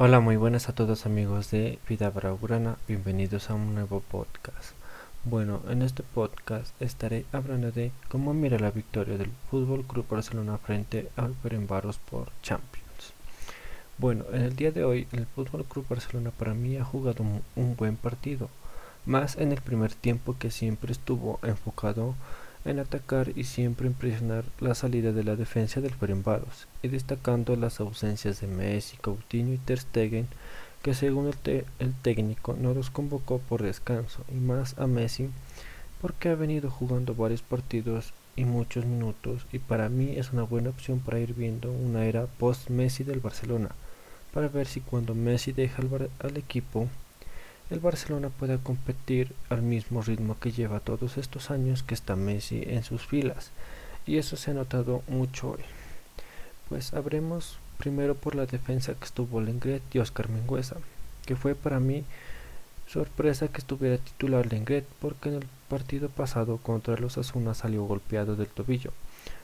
Hola, muy buenas a todos amigos de Vida Braurana, bienvenidos a un nuevo podcast. Bueno, en este podcast estaré hablando de cómo mira la victoria del Fútbol Club Barcelona frente al Ferencváros por Champions. Bueno, en el día de hoy el Fútbol Club Barcelona para mí ha jugado un buen partido, más en el primer tiempo que siempre estuvo enfocado en atacar y siempre impresionar la salida de la defensa del Ferencváros y destacando las ausencias de Messi, Coutinho y Ter Stegen que según el, el, técnico no los convocó por descanso y más a Messi porque ha venido jugando varios partidos y muchos minutos y para mí es una buena opción para ir viendo una era post Messi del Barcelona para ver si cuando Messi deja al equipo el Barcelona pueda competir al mismo ritmo que lleva todos estos años que está Messi en sus filas y eso se ha notado mucho hoy. Pues habremos primero por la defensa que estuvo Lengret y Oscar Mengüesa, que fue para mí sorpresa que estuviera titular Lengret porque en el partido pasado contra los Asuna salió golpeado del tobillo,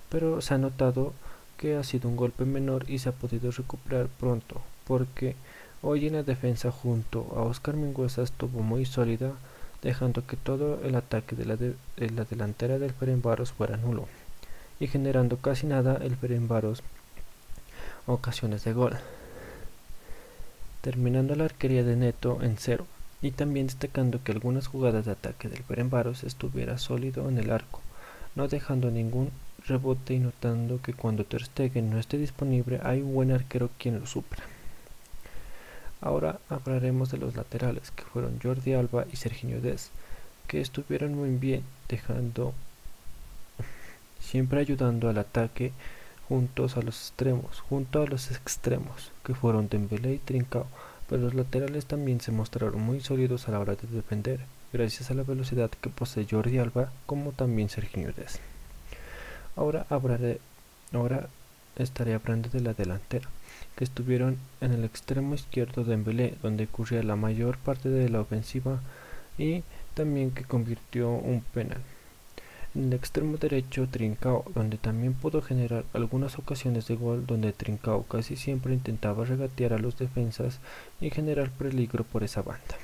pero se ha notado que ha sido un golpe menor y se ha podido recuperar pronto porque Hoy en la defensa junto a Oscar Mingüesa estuvo muy sólida, dejando que todo el ataque de la, delantera del Ferenbaros fuera nulo y generando casi nada el Ferenbaros ocasiones de gol, terminando la arquería de Neto en cero y también destacando que algunas jugadas de ataque del Ferenbaros estuviera sólido en el arco, no dejando ningún rebote y notando que cuando Ter Stegen no esté disponible hay un buen arquero quien lo supra. Ahora hablaremos de los laterales, que fueron Jordi Alba y Serginho Dez, que estuvieron muy bien, dejando siempre ayudando al ataque juntos a los extremos, junto a los extremos, que fueron Dembélé y Trincao, pero los laterales también se mostraron muy sólidos a la hora de defender, gracias a la velocidad que posee Jordi Alba, como también Serginho Dez. Ahora hablaré, ahora estaré hablando de la delantera que estuvieron en el extremo izquierdo de Embelé, donde ocurría la mayor parte de la ofensiva y también que convirtió un penal. En el extremo derecho Trincao, donde también pudo generar algunas ocasiones de gol, donde Trincao casi siempre intentaba regatear a los defensas y generar peligro por esa banda.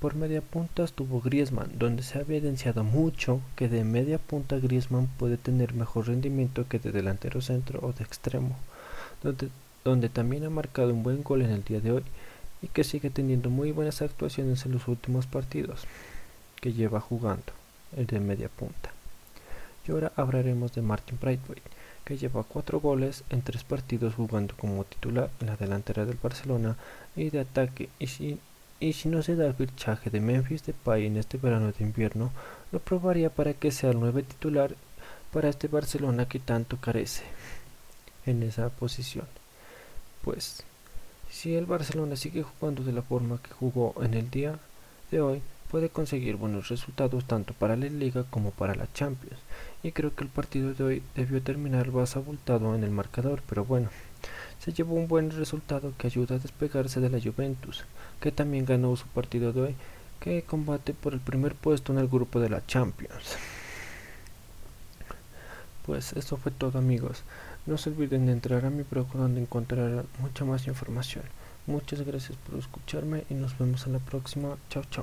Por media punta estuvo Griezmann, donde se ha evidenciado mucho que de media punta Griezmann puede tener mejor rendimiento que de delantero centro o de extremo donde, también ha marcado un buen gol en el día de hoy y que sigue teniendo muy buenas actuaciones en los últimos partidos que lleva jugando, el de media punta. Y ahora hablaremos de Martin Braithwaite, que lleva cuatro goles en tres partidos jugando como titular en la delantera del Barcelona y de ataque. Y si, y si no se da el fichaje de Memphis Depay en este verano de invierno, lo probaría para que sea el nuevo titular para este Barcelona que tanto carece en esa posición. Pues si el Barcelona sigue jugando de la forma que jugó en el día de hoy, puede conseguir buenos resultados tanto para la Liga como para la Champions. Y creo que el partido de hoy debió terminar más abultado en el marcador, pero bueno, se llevó un buen resultado que ayuda a despegarse de la Juventus, que también ganó su partido de hoy, que combate por el primer puesto en el grupo de la Champions. Pues eso fue todo amigos. No se olviden de entrar a mi blog donde encontrarán mucha más información. Muchas gracias por escucharme y nos vemos en la próxima. Chao, chao.